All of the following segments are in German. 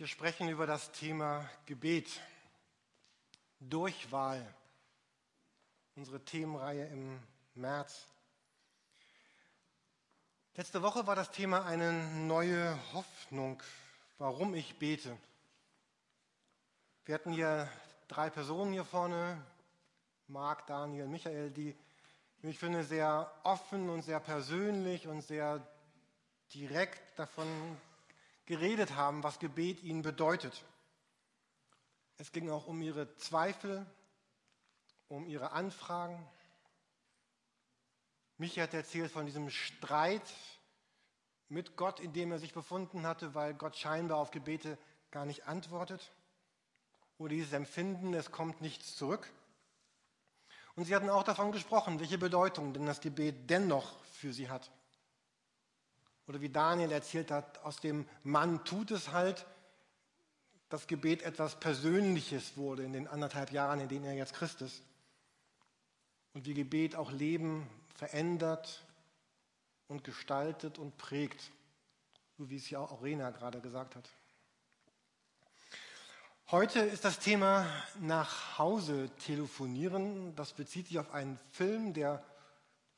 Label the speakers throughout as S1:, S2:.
S1: Wir sprechen über das Thema Gebet, Durchwahl, unsere Themenreihe im März. Letzte Woche war das Thema eine neue Hoffnung, warum ich bete. Wir hatten hier drei Personen hier vorne, Marc, Daniel, Michael, die, wie ich finde, sehr offen und sehr persönlich und sehr direkt davon geredet haben, was Gebet ihnen bedeutet. Es ging auch um ihre Zweifel, um ihre Anfragen. Michi hat erzählt von diesem Streit mit Gott, in dem er sich befunden hatte, weil Gott scheinbar auf Gebete gar nicht antwortet. Oder dieses Empfinden, es kommt nichts zurück. Und sie hatten auch davon gesprochen, welche Bedeutung denn das Gebet dennoch für sie hat. Oder wie Daniel erzählt hat, aus dem Mann tut es halt, das Gebet etwas Persönliches wurde in den anderthalb Jahren, in denen er jetzt Christ ist. Und wie Gebet auch Leben verändert und gestaltet und prägt, so wie es ja auch Rena gerade gesagt hat. Heute ist das Thema nach Hause telefonieren. Das bezieht sich auf einen Film, der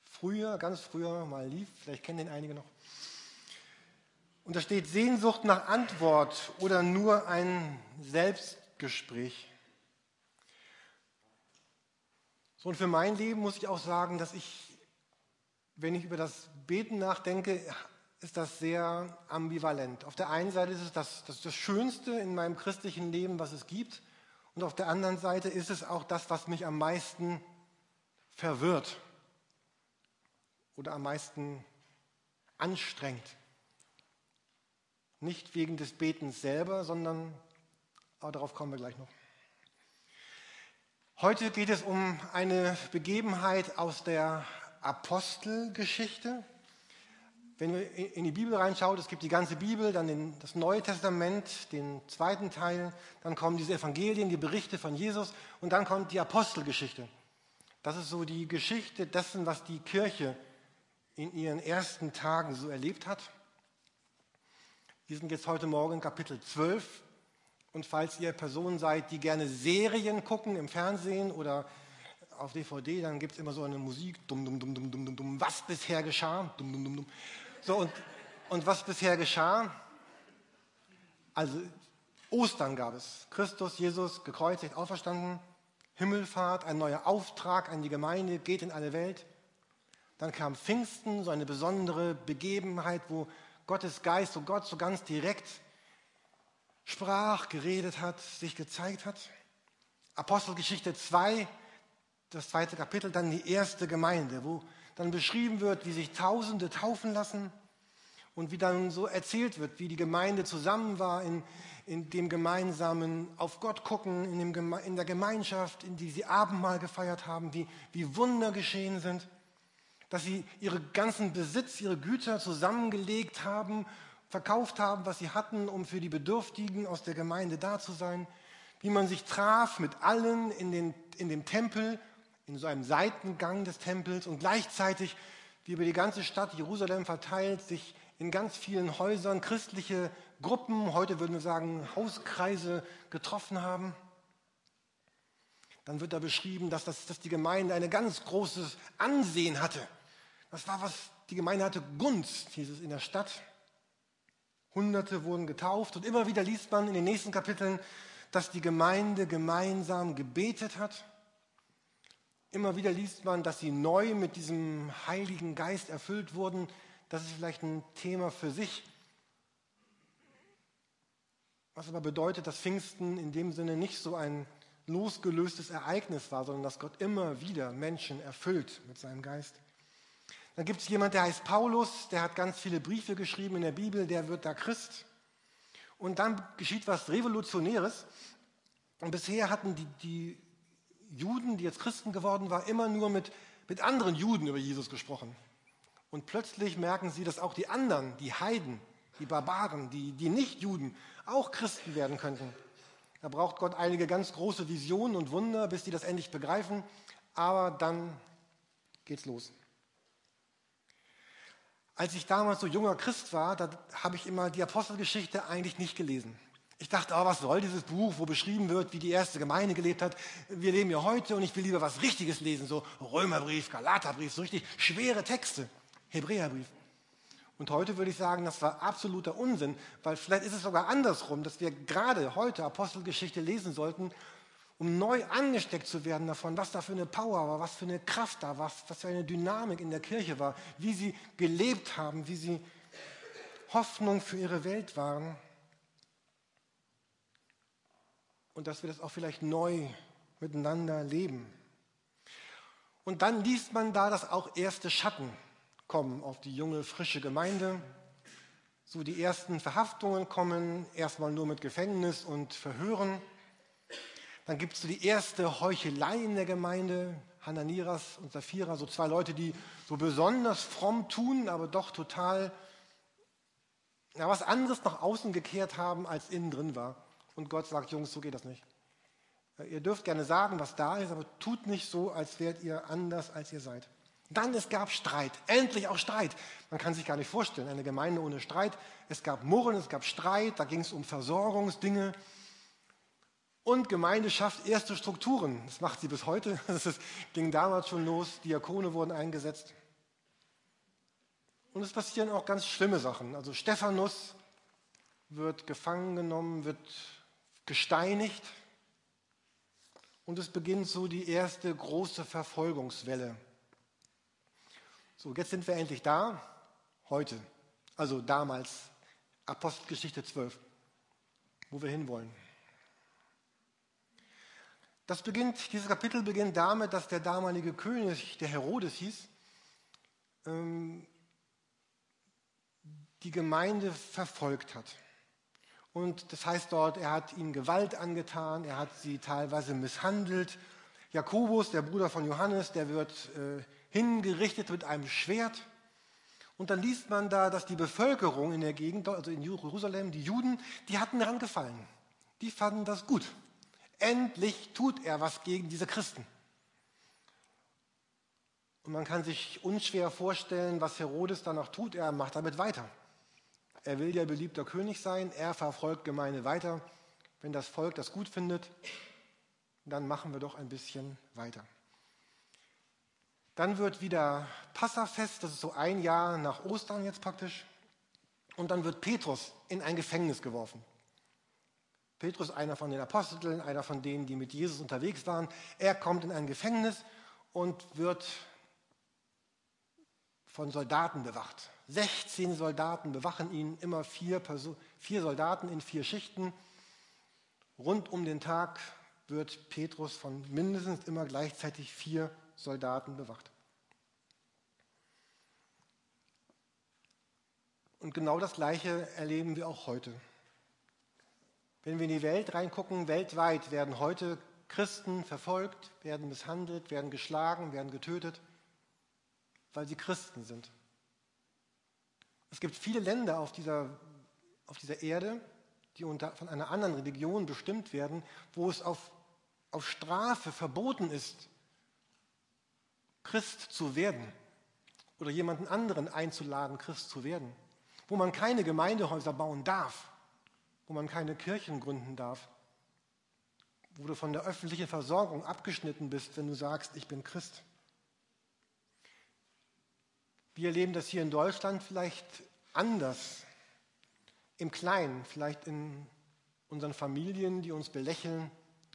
S1: früher, ganz früher mal lief. Vielleicht kennen den einige noch. Und da steht Sehnsucht nach Antwort oder nur ein Selbstgespräch. So, und für mein Leben muss ich auch sagen, dass ich, wenn ich über das Beten nachdenke, ist das sehr ambivalent. Auf der einen Seite ist es das, das, das Schönste in meinem christlichen Leben, was es gibt. Und auf der anderen Seite ist es auch das, was mich am meisten verwirrt oder am meisten anstrengt. Nicht wegen des Betens selber, sondern, aber darauf kommen wir gleich noch. Heute geht es um eine Begebenheit aus der Apostelgeschichte. Wenn wir in die Bibel reinschaut, es gibt die ganze Bibel, dann das Neue Testament, den zweiten Teil, dann kommen diese Evangelien, die Berichte von Jesus und dann kommt die Apostelgeschichte. Das ist so die Geschichte dessen, was die Kirche in ihren ersten Tagen so erlebt hat. Wir sind jetzt heute Morgen in Kapitel 12. Und falls ihr Personen seid, die gerne Serien gucken im Fernsehen oder auf DVD, dann gibt es immer so eine Musik, dumm, dumm, dumm, dumm, dumm, dumm, dumm, was bisher geschah, dumm, dumm, dumm, dumm. So, und, und was bisher geschah? Also, Ostern gab es. Christus, Jesus, gekreuzigt, auferstanden, Himmelfahrt, ein neuer Auftrag an die Gemeinde, geht in alle Welt. Dann kam Pfingsten, so eine besondere Begebenheit, wo Gottes Geist, wo Gott so ganz direkt sprach, geredet hat, sich gezeigt hat. Apostelgeschichte 2, das zweite Kapitel, dann die erste Gemeinde, wo dann beschrieben wird, wie sich Tausende taufen lassen und wie dann so erzählt wird, wie die Gemeinde zusammen war in, in dem gemeinsamen Auf Gott gucken, in, dem, in der Gemeinschaft, in die sie Abendmahl gefeiert haben, wie, wie Wunder geschehen sind dass sie ihre ganzen Besitz, ihre Güter zusammengelegt haben, verkauft haben, was sie hatten, um für die Bedürftigen aus der Gemeinde da zu sein, wie man sich traf mit allen in, den, in dem Tempel, in so einem Seitengang des Tempels und gleichzeitig, wie über die ganze Stadt Jerusalem verteilt, sich in ganz vielen Häusern christliche Gruppen, heute würden wir sagen Hauskreise, getroffen haben. Dann wird da beschrieben, dass, das, dass die Gemeinde ein ganz großes Ansehen hatte. Das war was, die Gemeinde hatte Gunst, hieß es in der Stadt. Hunderte wurden getauft und immer wieder liest man in den nächsten Kapiteln, dass die Gemeinde gemeinsam gebetet hat. Immer wieder liest man, dass sie neu mit diesem Heiligen Geist erfüllt wurden. Das ist vielleicht ein Thema für sich. Was aber bedeutet, dass Pfingsten in dem Sinne nicht so ein losgelöstes Ereignis war, sondern dass Gott immer wieder Menschen erfüllt mit seinem Geist. Dann gibt es jemand, der heißt Paulus, der hat ganz viele Briefe geschrieben in der Bibel, der wird da Christ. Und dann geschieht was Revolutionäres. Und bisher hatten die, die Juden, die jetzt Christen geworden waren, immer nur mit, mit anderen Juden über Jesus gesprochen. Und plötzlich merken sie, dass auch die anderen, die Heiden, die Barbaren, die, die Nicht-Juden, auch Christen werden könnten. Da braucht Gott einige ganz große Visionen und Wunder, bis die das endlich begreifen. Aber dann geht's los. Als ich damals so junger Christ war, da habe ich immer die Apostelgeschichte eigentlich nicht gelesen. Ich dachte, oh, was soll dieses Buch, wo beschrieben wird, wie die erste Gemeinde gelebt hat? Wir leben ja heute und ich will lieber was Richtiges lesen, so Römerbrief, Galaterbrief, so richtig schwere Texte, Hebräerbrief. Und heute würde ich sagen, das war absoluter Unsinn, weil vielleicht ist es sogar andersrum, dass wir gerade heute Apostelgeschichte lesen sollten, um neu angesteckt zu werden davon, was da für eine Power war, was für eine Kraft da war, was für eine Dynamik in der Kirche war, wie sie gelebt haben, wie sie Hoffnung für ihre Welt waren. Und dass wir das auch vielleicht neu miteinander leben. Und dann liest man da, dass auch erste Schatten kommen auf die junge, frische Gemeinde. So die ersten Verhaftungen kommen, erstmal nur mit Gefängnis und Verhören. Dann gibt es so die erste Heuchelei in der Gemeinde. Hananiras und Sapphira, so zwei Leute, die so besonders fromm tun, aber doch total ja, was anderes nach außen gekehrt haben, als innen drin war. Und Gott sagt, Jungs, so geht das nicht. Ihr dürft gerne sagen, was da ist, aber tut nicht so, als wärt ihr anders, als ihr seid. Dann, es gab Streit, endlich auch Streit. Man kann sich gar nicht vorstellen, eine Gemeinde ohne Streit. Es gab Murren, es gab Streit, da ging es um Versorgungsdinge. Und Gemeinde schafft erste Strukturen. Das macht sie bis heute. Das ging damals schon los. Diakone wurden eingesetzt. Und es passieren auch ganz schlimme Sachen. Also Stephanus wird gefangen genommen, wird gesteinigt. Und es beginnt so die erste große Verfolgungswelle. So, jetzt sind wir endlich da, heute, also damals, Apostelgeschichte 12, wo wir hinwollen. Das beginnt, dieses Kapitel beginnt damit, dass der damalige König, der Herodes hieß, ähm, die Gemeinde verfolgt hat. Und das heißt dort, er hat ihnen Gewalt angetan, er hat sie teilweise misshandelt. Jakobus, der Bruder von Johannes, der wird äh, hingerichtet mit einem Schwert. Und dann liest man da, dass die Bevölkerung in der Gegend, also in Jerusalem, die Juden, die hatten daran gefallen. Die fanden das gut. Endlich tut er was gegen diese Christen. Und man kann sich unschwer vorstellen, was Herodes danach tut. Er macht damit weiter. Er will ja beliebter König sein, er verfolgt Gemeinde weiter. Wenn das Volk das gut findet, dann machen wir doch ein bisschen weiter. Dann wird wieder Passafest, das ist so ein Jahr nach Ostern jetzt praktisch. Und dann wird Petrus in ein Gefängnis geworfen. Petrus, einer von den Aposteln, einer von denen, die mit Jesus unterwegs waren, er kommt in ein Gefängnis und wird von Soldaten bewacht. 16 Soldaten bewachen ihn, immer vier, Person, vier Soldaten in vier Schichten. Rund um den Tag wird Petrus von mindestens immer gleichzeitig vier Soldaten bewacht. Und genau das Gleiche erleben wir auch heute. Wenn wir in die Welt reingucken, weltweit werden heute Christen verfolgt, werden misshandelt, werden geschlagen, werden getötet, weil sie Christen sind. Es gibt viele Länder auf dieser, auf dieser Erde, die unter, von einer anderen Religion bestimmt werden, wo es auf, auf Strafe verboten ist, Christ zu werden oder jemanden anderen einzuladen, Christ zu werden, wo man keine Gemeindehäuser bauen darf, wo man keine Kirchen gründen darf, wo du von der öffentlichen Versorgung abgeschnitten bist, wenn du sagst, ich bin Christ. Wir erleben das hier in Deutschland vielleicht anders, im Kleinen, vielleicht in unseren Familien, die uns belächeln,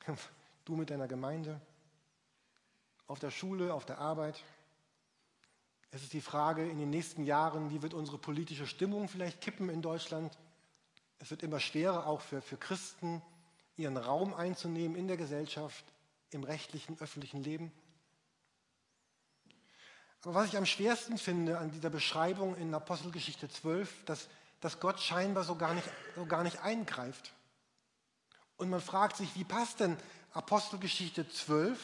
S1: du mit deiner Gemeinde, auf der Schule, auf der Arbeit. Es ist die Frage in den nächsten Jahren, wie wird unsere politische Stimmung vielleicht kippen in Deutschland? Es wird immer schwerer, auch für, für Christen, ihren Raum einzunehmen in der Gesellschaft, im rechtlichen, öffentlichen Leben. Aber was ich am schwersten finde an dieser Beschreibung in Apostelgeschichte 12, dass, dass Gott scheinbar so gar, nicht, so gar nicht eingreift. Und man fragt sich, wie passt denn Apostelgeschichte 12,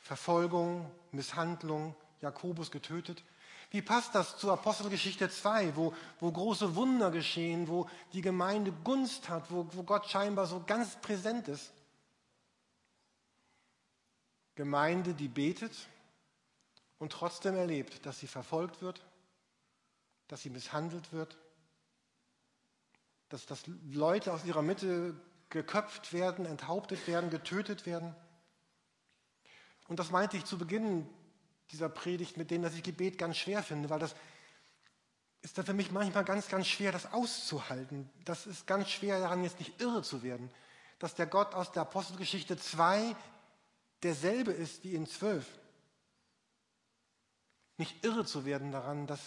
S1: Verfolgung, Misshandlung, Jakobus getötet, wie passt das zur Apostelgeschichte 2, wo, wo große Wunder geschehen, wo die Gemeinde Gunst hat, wo, wo Gott scheinbar so ganz präsent ist? Gemeinde, die betet, und trotzdem erlebt, dass sie verfolgt wird, dass sie misshandelt wird, dass, dass Leute aus ihrer Mitte geköpft werden, enthauptet werden, getötet werden. Und das meinte ich zu Beginn dieser Predigt mit dem, dass ich Gebet ganz schwer finde, weil das ist dann für mich manchmal ganz, ganz schwer, das auszuhalten. Das ist ganz schwer, daran jetzt nicht irre zu werden, dass der Gott aus der Apostelgeschichte 2 derselbe ist wie in 12. Nicht irre zu werden daran, dass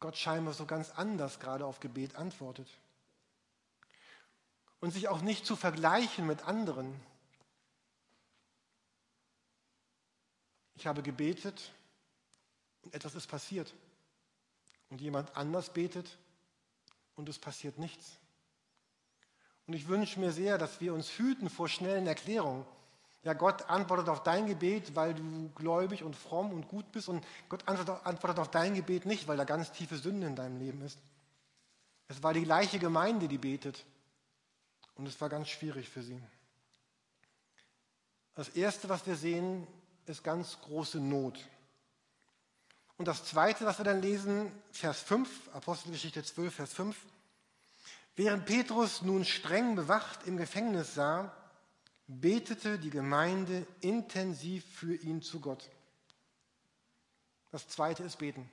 S1: Gott scheinbar so ganz anders gerade auf Gebet antwortet. Und sich auch nicht zu vergleichen mit anderen. Ich habe gebetet und etwas ist passiert und jemand anders betet und es passiert nichts. Und ich wünsche mir sehr, dass wir uns hüten vor schnellen Erklärungen. Ja, Gott antwortet auf dein Gebet, weil du gläubig und fromm und gut bist und Gott antwortet auf dein Gebet nicht, weil da ganz tiefe Sünde in deinem Leben ist. Es war die gleiche Gemeinde, die betet und es war ganz schwierig für sie. Das Erste, was wir sehen, ist ganz große Not. Und das Zweite, was wir dann lesen, Vers 5, Apostelgeschichte 12, Vers 5. Während Petrus nun streng bewacht im Gefängnis sah, betete die Gemeinde intensiv für ihn zu Gott. Das Zweite ist beten.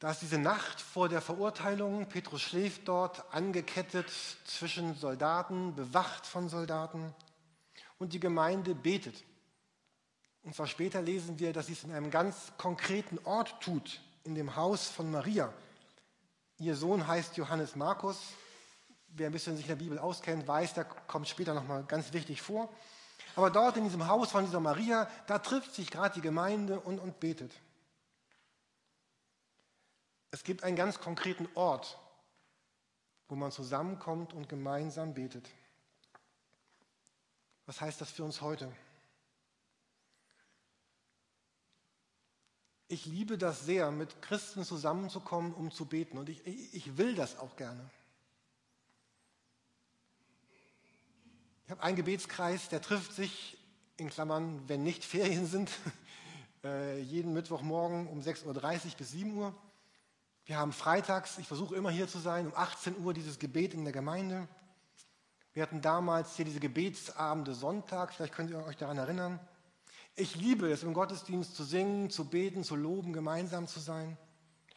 S1: Da ist diese Nacht vor der Verurteilung, Petrus schläft dort, angekettet zwischen Soldaten, bewacht von Soldaten, und die Gemeinde betet. Und zwar später lesen wir, dass sie es in einem ganz konkreten Ort tut, in dem Haus von Maria. Ihr Sohn heißt Johannes Markus. Wer ein bisschen sich in der Bibel auskennt, weiß, der kommt später nochmal ganz wichtig vor. Aber dort in diesem Haus von dieser Maria, da trifft sich gerade die Gemeinde und, und betet. Es gibt einen ganz konkreten Ort, wo man zusammenkommt und gemeinsam betet. Was heißt das für uns heute? ich liebe das sehr, mit Christen zusammenzukommen, um zu beten. Und ich, ich will das auch gerne. Ich habe einen Gebetskreis, der trifft sich, in Klammern, wenn nicht Ferien sind, äh, jeden Mittwochmorgen um 6.30 Uhr bis 7 Uhr. Wir haben freitags, ich versuche immer hier zu sein, um 18 Uhr dieses Gebet in der Gemeinde. Wir hatten damals hier diese Gebetsabende Sonntag, vielleicht könnt ihr euch daran erinnern. Ich liebe es, im Gottesdienst zu singen, zu beten, zu loben, gemeinsam zu sein.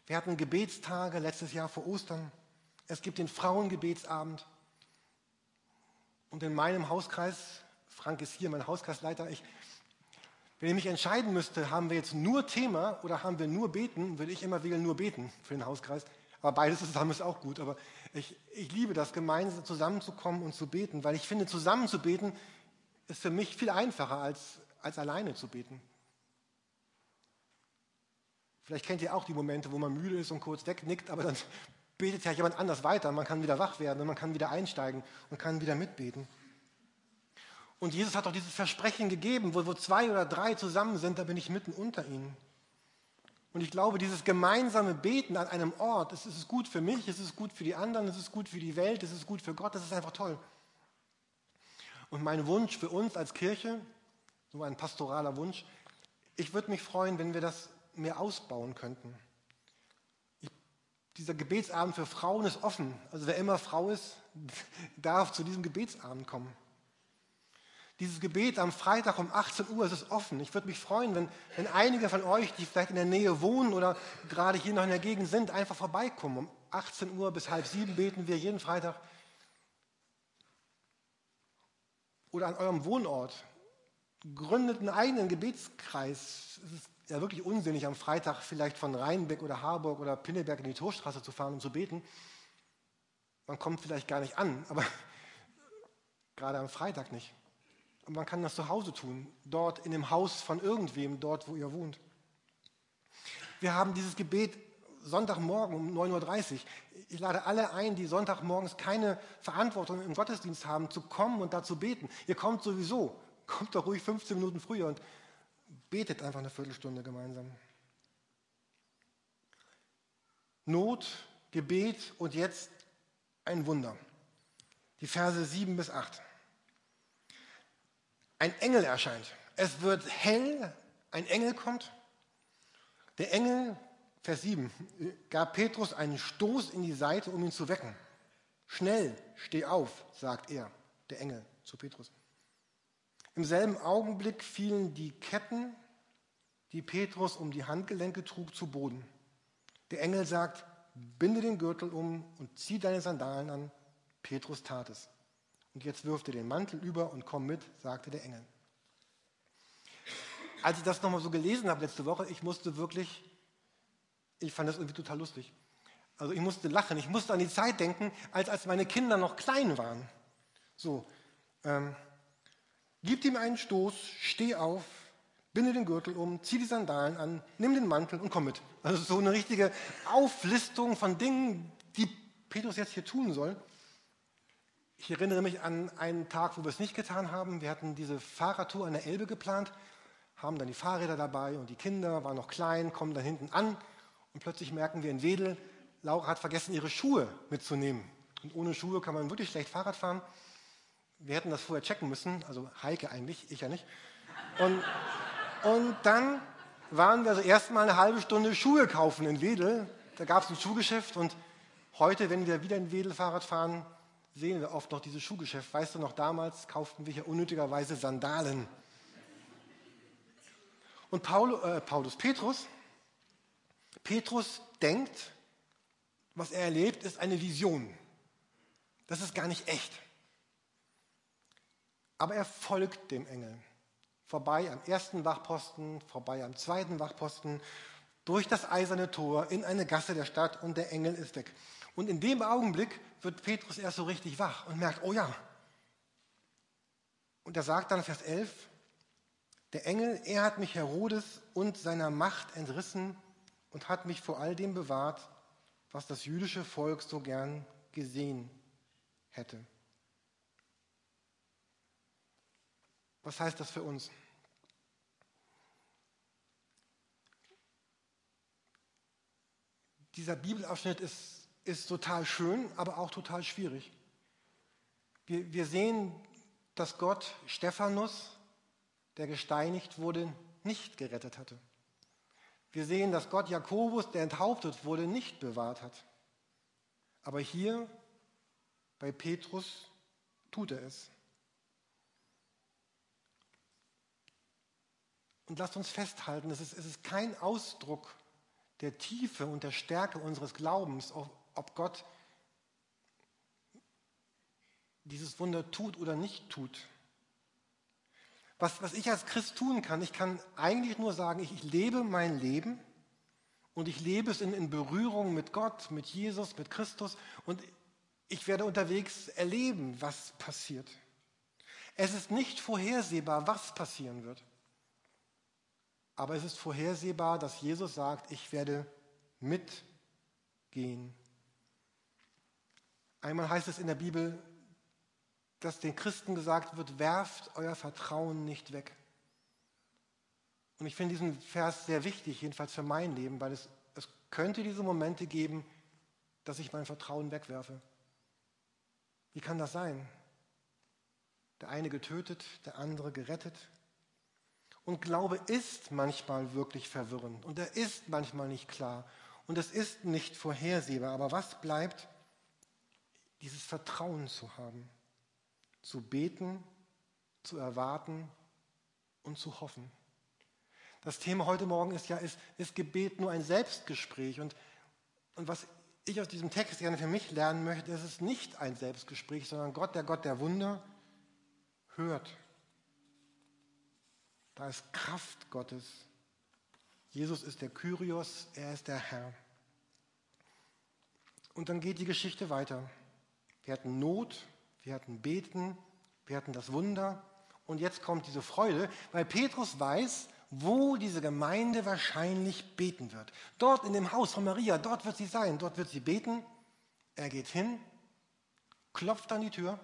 S1: Wir hatten Gebetstage letztes Jahr vor Ostern. Es gibt den Frauengebetsabend. Und in meinem Hauskreis, Frank ist hier, mein Hauskreisleiter, ich, wenn ich mich entscheiden müsste, haben wir jetzt nur Thema oder haben wir nur Beten, würde ich immer wählen, nur Beten für den Hauskreis. Aber beides zusammen ist auch gut. Aber ich, ich liebe das, gemeinsam zusammenzukommen und zu beten, weil ich finde, zusammen zu beten ist für mich viel einfacher als als alleine zu beten. Vielleicht kennt ihr auch die Momente, wo man müde ist und kurz wegnickt, aber dann betet ja jemand anders weiter. Man kann wieder wach werden und man kann wieder einsteigen und kann wieder mitbeten. Und Jesus hat auch dieses Versprechen gegeben, wo, wo zwei oder drei zusammen sind, da bin ich mitten unter ihnen. Und ich glaube, dieses gemeinsame Beten an einem Ort, es ist gut für mich, es ist gut für die anderen, es ist gut für die Welt, es ist gut für Gott, das ist einfach toll. Und mein Wunsch für uns als Kirche so ein pastoraler Wunsch. Ich würde mich freuen, wenn wir das mehr ausbauen könnten. Ich, dieser Gebetsabend für Frauen ist offen. Also wer immer Frau ist, darf zu diesem Gebetsabend kommen. Dieses Gebet am Freitag um 18 Uhr ist es offen. Ich würde mich freuen, wenn, wenn einige von euch, die vielleicht in der Nähe wohnen oder gerade hier noch in der Gegend sind, einfach vorbeikommen. Um 18 Uhr bis halb sieben beten wir jeden Freitag. Oder an eurem Wohnort gründet einen eigenen Gebetskreis. Es ist ja wirklich unsinnig, am Freitag vielleicht von Rheinbeck oder Harburg oder Pinneberg in die Torstraße zu fahren und zu beten. Man kommt vielleicht gar nicht an, aber gerade am Freitag nicht. Und man kann das zu Hause tun, dort in dem Haus von irgendwem, dort, wo ihr wohnt. Wir haben dieses Gebet Sonntagmorgen um 9.30 Uhr. Ich lade alle ein, die Sonntagmorgens keine Verantwortung im Gottesdienst haben, zu kommen und da zu beten. Ihr kommt sowieso kommt doch ruhig 15 Minuten früher und betet einfach eine Viertelstunde gemeinsam. Not, Gebet und jetzt ein Wunder. Die Verse 7 bis 8. Ein Engel erscheint. Es wird hell, ein Engel kommt. Der Engel Vers 7, gab Petrus einen Stoß in die Seite, um ihn zu wecken. Schnell, steh auf, sagt er, der Engel zu Petrus. Im selben Augenblick fielen die Ketten, die Petrus um die Handgelenke trug, zu Boden. Der Engel sagt, binde den Gürtel um und zieh deine Sandalen an. Petrus tat es. Und jetzt wirf dir den Mantel über und komm mit, sagte der Engel. Als ich das nochmal so gelesen habe letzte Woche, ich musste wirklich ich fand das irgendwie total lustig. Also ich musste lachen, ich musste an die Zeit denken, als, als meine Kinder noch klein waren. So, ähm, gib ihm einen Stoß, steh auf, binde den Gürtel um, zieh die Sandalen an, nimm den Mantel und komm mit. Also so eine richtige Auflistung von Dingen, die Petrus jetzt hier tun soll. Ich erinnere mich an einen Tag, wo wir es nicht getan haben. Wir hatten diese Fahrradtour an der Elbe geplant, haben dann die Fahrräder dabei und die Kinder waren noch klein, kommen dann hinten an und plötzlich merken wir in Wedel, Laura hat vergessen, ihre Schuhe mitzunehmen. Und ohne Schuhe kann man wirklich schlecht Fahrrad fahren. Wir hätten das vorher checken müssen, also Heike eigentlich, ich ja nicht. Und, und dann waren wir also erstmal eine halbe Stunde Schuhe kaufen in Wedel. Da gab es ein Schuhgeschäft und heute, wenn wir wieder in Wedel Fahrrad fahren, sehen wir oft noch dieses Schuhgeschäft. Weißt du noch, damals kauften wir hier unnötigerweise Sandalen. Und Paul, äh, Paulus Petrus, Petrus denkt, was er erlebt, ist eine Vision. Das ist gar nicht echt. Aber er folgt dem Engel. Vorbei am ersten Wachposten, vorbei am zweiten Wachposten, durch das eiserne Tor in eine Gasse der Stadt und der Engel ist weg. Und in dem Augenblick wird Petrus erst so richtig wach und merkt, oh ja. Und er sagt dann, Vers 11, der Engel, er hat mich Herodes und seiner Macht entrissen und hat mich vor all dem bewahrt, was das jüdische Volk so gern gesehen hätte. Was heißt das für uns? Dieser Bibelabschnitt ist, ist total schön, aber auch total schwierig. Wir, wir sehen, dass Gott Stephanus, der gesteinigt wurde, nicht gerettet hatte. Wir sehen, dass Gott Jakobus, der enthauptet wurde, nicht bewahrt hat. Aber hier bei Petrus tut er es. Und lasst uns festhalten, es ist, es ist kein Ausdruck der Tiefe und der Stärke unseres Glaubens, ob Gott dieses Wunder tut oder nicht tut. Was, was ich als Christ tun kann, ich kann eigentlich nur sagen, ich, ich lebe mein Leben und ich lebe es in, in Berührung mit Gott, mit Jesus, mit Christus und ich werde unterwegs erleben, was passiert. Es ist nicht vorhersehbar, was passieren wird. Aber es ist vorhersehbar, dass Jesus sagt, ich werde mitgehen. Einmal heißt es in der Bibel, dass den Christen gesagt wird, werft euer Vertrauen nicht weg. Und ich finde diesen Vers sehr wichtig, jedenfalls für mein Leben, weil es, es könnte diese Momente geben, dass ich mein Vertrauen wegwerfe. Wie kann das sein? Der eine getötet, der andere gerettet. Und Glaube ist manchmal wirklich verwirrend und er ist manchmal nicht klar und es ist nicht vorhersehbar. Aber was bleibt? Dieses Vertrauen zu haben zu beten, zu erwarten und zu hoffen. Das Thema heute Morgen ist ja, ist, ist Gebet nur ein Selbstgespräch? Und, und was ich aus diesem Text gerne für mich lernen möchte, ist es nicht ein Selbstgespräch, sondern Gott, der Gott der Wunder, hört. Da ist Kraft Gottes. Jesus ist der Kyrios, er ist der Herr. Und dann geht die Geschichte weiter. Wir hatten Not, wir hatten Beten, wir hatten das Wunder und jetzt kommt diese Freude, weil Petrus weiß, wo diese Gemeinde wahrscheinlich beten wird. Dort in dem Haus von Maria, dort wird sie sein, dort wird sie beten. Er geht hin, klopft an die Tür.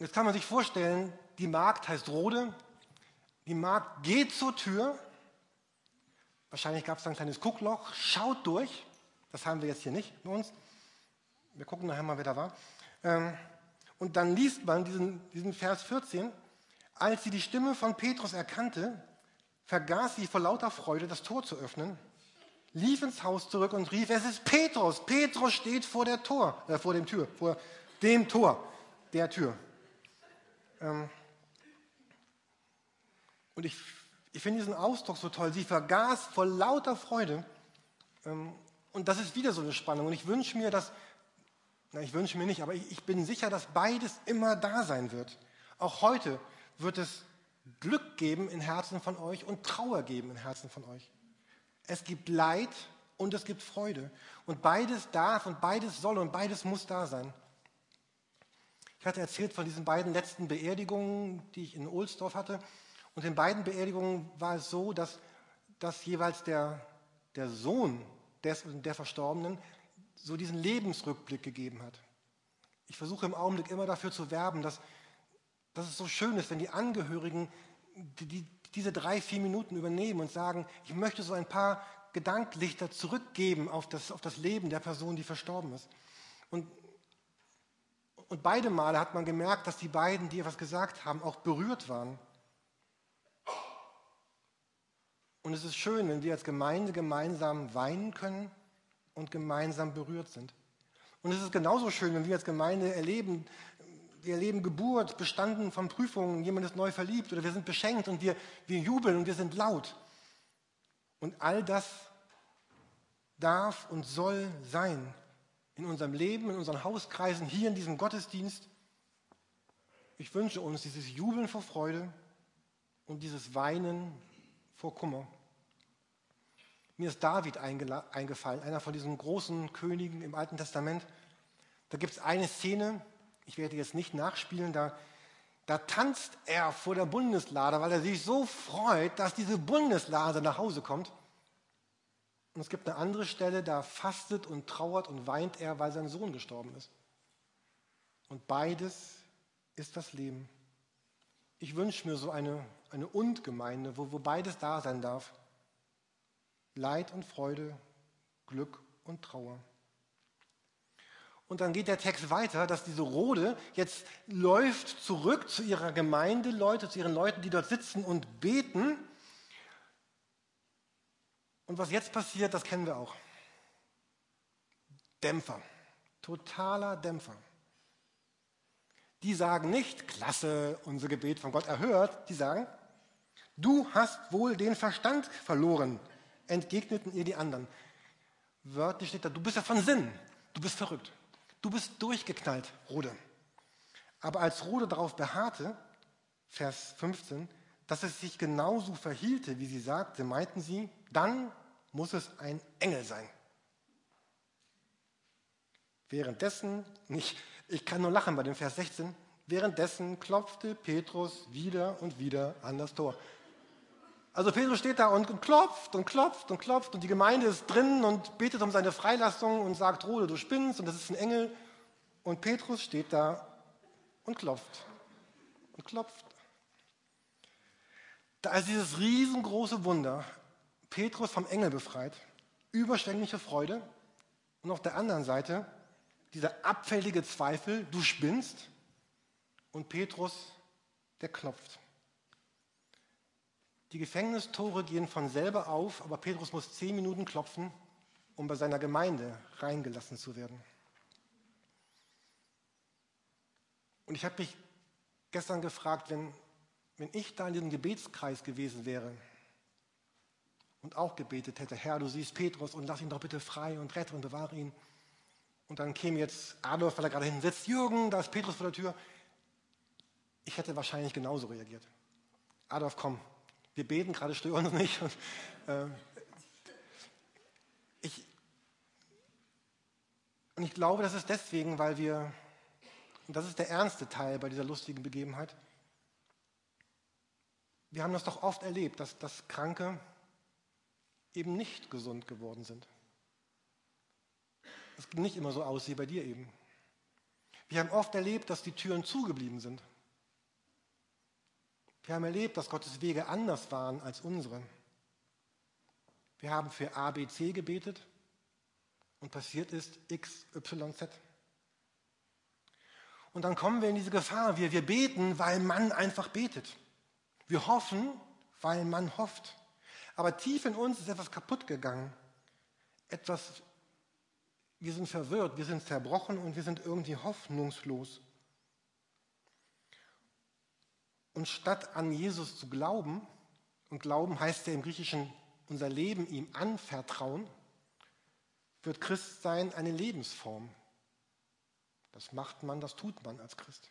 S1: Jetzt kann man sich vorstellen, die Magd heißt Rode. Die Magd geht zur Tür Wahrscheinlich gab es ein kleines Guckloch. Schaut durch. Das haben wir jetzt hier nicht bei uns. Wir gucken nachher mal, wer da war. Ähm, und dann liest man diesen, diesen Vers 14. Als sie die Stimme von Petrus erkannte, vergaß sie vor lauter Freude, das Tor zu öffnen, lief ins Haus zurück und rief, es ist Petrus. Petrus steht vor der Tor, äh, vor dem Tür, vor dem Tor, der Tür. Ähm und ich, ich finde diesen Ausdruck so toll. Sie vergaß vor lauter Freude. Ähm und das ist wieder so eine Spannung. Und ich wünsche mir, dass, na, ich wünsche mir nicht, aber ich, ich bin sicher, dass beides immer da sein wird. Auch heute wird es Glück geben in Herzen von euch und Trauer geben in Herzen von euch. Es gibt Leid und es gibt Freude. Und beides darf und beides soll und beides muss da sein. Ich hatte erzählt von diesen beiden letzten Beerdigungen, die ich in Ohlsdorf hatte. Und in beiden Beerdigungen war es so, dass, dass jeweils der, der Sohn des, der Verstorbenen so diesen Lebensrückblick gegeben hat. Ich versuche im Augenblick immer dafür zu werben, dass, dass es so schön ist, wenn die Angehörigen die, die, diese drei, vier Minuten übernehmen und sagen, ich möchte so ein paar Gedanklichter zurückgeben auf das, auf das Leben der Person, die verstorben ist. Und, und beide Male hat man gemerkt, dass die beiden, die etwas gesagt haben, auch berührt waren. Und es ist schön, wenn wir als Gemeinde gemeinsam weinen können und gemeinsam berührt sind. Und es ist genauso schön, wenn wir als Gemeinde erleben, wir erleben Geburt, bestanden von Prüfungen, jemand ist neu verliebt oder wir sind beschenkt und wir, wir jubeln und wir sind laut. Und all das darf und soll sein in unserem Leben, in unseren Hauskreisen, hier in diesem Gottesdienst. Ich wünsche uns dieses Jubeln vor Freude und dieses Weinen vor Kummer. Mir ist David eingefallen, einer von diesen großen Königen im Alten Testament. Da gibt es eine Szene, ich werde jetzt nicht nachspielen, da, da tanzt er vor der Bundeslade, weil er sich so freut, dass diese Bundeslade nach Hause kommt. Und es gibt eine andere Stelle, da fastet und trauert und weint er, weil sein Sohn gestorben ist. Und beides ist das Leben. Ich wünsche mir so eine, eine Und-Gemeinde, wo, wo beides da sein darf. Leid und Freude, Glück und Trauer. Und dann geht der Text weiter, dass diese Rode jetzt läuft zurück zu ihrer Gemeinde, Leute, zu ihren Leuten, die dort sitzen und beten. Und was jetzt passiert, das kennen wir auch. Dämpfer, totaler Dämpfer. Die sagen nicht, klasse, unser Gebet von Gott erhört. Die sagen, du hast wohl den Verstand verloren, entgegneten ihr die anderen. Wörtlich steht da, du bist ja von Sinn, du bist verrückt. Du bist durchgeknallt, Rode. Aber als Rode darauf beharrte, Vers 15, dass es sich genauso verhielte, wie sie sagte, meinten sie, dann muss es ein Engel sein. Währenddessen, nicht, ich kann nur lachen bei dem Vers 16, währenddessen klopfte Petrus wieder und wieder an das Tor. Also Petrus steht da und klopft und klopft und klopft und die Gemeinde ist drin und betet um seine Freilassung und sagt, Rode, du spinnst und das ist ein Engel. Und Petrus steht da und klopft und klopft. Da ist dieses riesengroße Wunder, Petrus vom Engel befreit, überschwängliche Freude und auf der anderen Seite dieser abfällige Zweifel, du spinnst und Petrus, der klopft. Die Gefängnistore gehen von selber auf, aber Petrus muss zehn Minuten klopfen, um bei seiner Gemeinde reingelassen zu werden. Und ich habe mich gestern gefragt, wenn, wenn ich da in diesem Gebetskreis gewesen wäre und auch gebetet hätte, Herr, du siehst Petrus und lass ihn doch bitte frei und rette und bewahre ihn. Und dann käme jetzt Adolf, weil er gerade hinten sitzt, Jürgen, da ist Petrus vor der Tür. Ich hätte wahrscheinlich genauso reagiert. Adolf, komm, wir beten gerade, stören uns nicht. Und, äh, ich, und ich glaube, das ist deswegen, weil wir, und das ist der ernste Teil bei dieser lustigen Begebenheit, wir haben das doch oft erlebt, dass, dass Kranke eben nicht gesund geworden sind. Es nicht immer so aus wie bei dir eben. Wir haben oft erlebt, dass die Türen zugeblieben sind. Wir haben erlebt, dass Gottes Wege anders waren als unsere. Wir haben für A, B, C gebetet und passiert ist X, Y, Z. Und dann kommen wir in diese Gefahr. Wir, wir beten, weil man einfach betet. Wir hoffen, weil man hofft. Aber tief in uns ist etwas kaputt gegangen. Etwas, wir sind verwirrt, wir sind zerbrochen und wir sind irgendwie hoffnungslos. Und statt an Jesus zu glauben, und Glauben heißt ja im Griechischen unser Leben ihm anvertrauen, wird Christsein eine Lebensform. Das macht man, das tut man als Christ.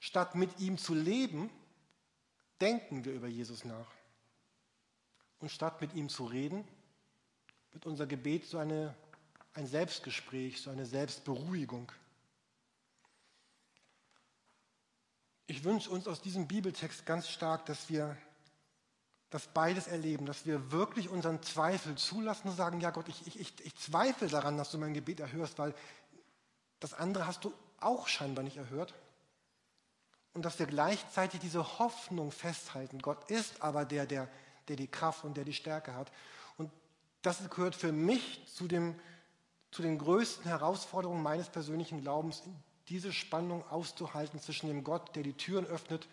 S1: Statt mit ihm zu leben, denken wir über Jesus nach. Und statt mit ihm zu reden, wird unser Gebet so eine, ein Selbstgespräch, so eine Selbstberuhigung. Ich wünsche uns aus diesem Bibeltext ganz stark, dass wir das beides erleben, dass wir wirklich unseren Zweifel zulassen und sagen, ja Gott, ich, ich, ich zweifle daran, dass du mein Gebet erhörst, weil das andere hast du auch scheinbar nicht erhört. Und dass wir gleichzeitig diese Hoffnung festhalten. Gott ist aber der, der, der die Kraft und der die Stärke hat. Und das gehört für mich zu, dem, zu den größten Herausforderungen meines persönlichen Glaubens, diese Spannung auszuhalten zwischen dem Gott, der die Türen öffnet,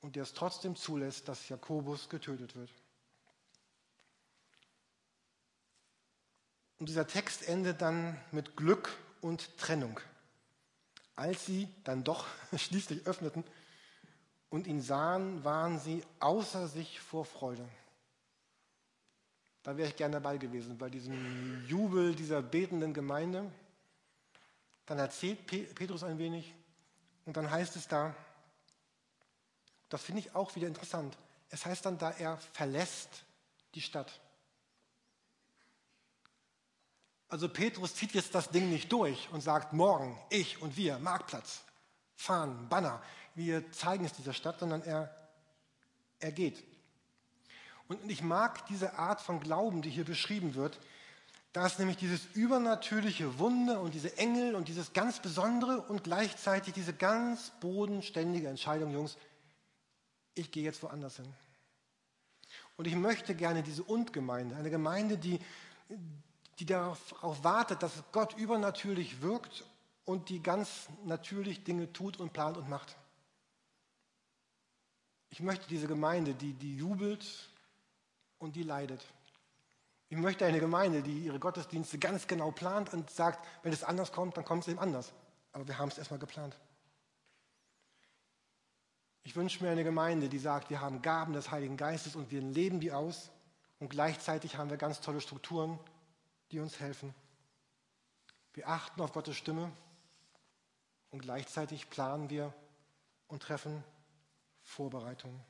S1: und der es trotzdem zulässt, dass Jakobus getötet wird. Und dieser Text endet dann mit Glück und Trennung. Als sie dann doch schließlich öffneten und ihn sahen, waren sie außer sich vor Freude. Da wäre ich gerne dabei gewesen, bei diesem Jubel dieser betenden Gemeinde. Dann erzählt Petrus ein wenig und dann heißt es da, das finde ich auch wieder interessant. Es heißt dann da, er verlässt die Stadt. Also Petrus zieht jetzt das Ding nicht durch und sagt, morgen, ich und wir, Marktplatz, Fahnen, Banner, wir zeigen es dieser Stadt, sondern er, er geht. Und ich mag diese Art von Glauben, die hier beschrieben wird. Da ist nämlich dieses übernatürliche Wunder und diese Engel und dieses ganz Besondere und gleichzeitig diese ganz bodenständige Entscheidung, Jungs, ich gehe jetzt woanders hin. Und ich möchte gerne diese Und-Gemeinde, eine Gemeinde, die, die darauf wartet, dass Gott übernatürlich wirkt und die ganz natürlich Dinge tut und plant und macht. Ich möchte diese Gemeinde, die, die jubelt und die leidet. Ich möchte eine Gemeinde, die ihre Gottesdienste ganz genau plant und sagt, wenn es anders kommt, dann kommt es eben anders. Aber wir haben es erstmal geplant. Ich wünsche mir eine Gemeinde, die sagt, wir haben Gaben des Heiligen Geistes und wir leben die aus und gleichzeitig haben wir ganz tolle Strukturen, die uns helfen. Wir achten auf Gottes Stimme und gleichzeitig planen wir und treffen Vorbereitungen.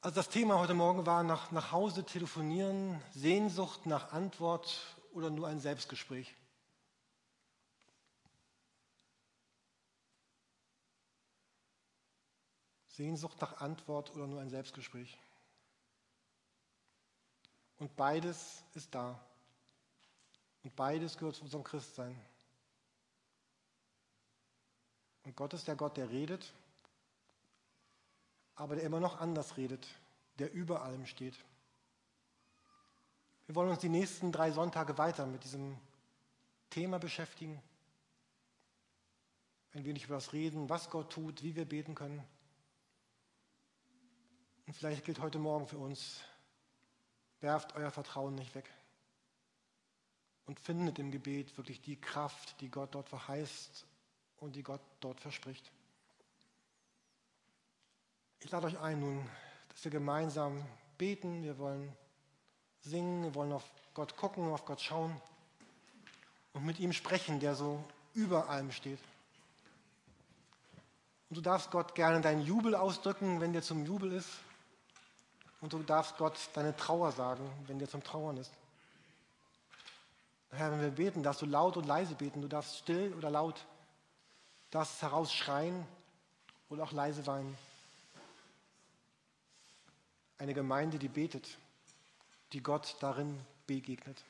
S1: Also das Thema heute Morgen war nach, nach Hause telefonieren, Sehnsucht nach Antwort oder nur ein Selbstgespräch. Sehnsucht nach Antwort oder nur ein Selbstgespräch. Und beides ist da. Und beides gehört zu unserem Christsein. Und Gott ist der Gott, der redet, aber der immer noch anders redet, der über allem steht. Wir wollen uns die nächsten drei Sonntage weiter mit diesem Thema beschäftigen. Ein wenig über das Reden, was Gott tut, wie wir beten können. Und vielleicht gilt heute Morgen für uns, werft euer Vertrauen nicht weg und findet im Gebet wirklich die Kraft, die Gott dort verheißt und die Gott dort verspricht. Ich lade euch ein nun, dass wir gemeinsam beten, wir wollen singen, wir wollen auf Gott gucken, auf Gott schauen und mit ihm sprechen, der so über allem steht. Und du darfst Gott gerne deinen Jubel ausdrücken, wenn der zum Jubel ist. Und du darfst Gott deine Trauer sagen, wenn dir zum Trauern ist. Herr, wenn wir beten, darfst du laut und leise beten. Du darfst still oder laut, darfst herausschreien oder auch leise weinen. Eine Gemeinde, die betet, die Gott darin begegnet.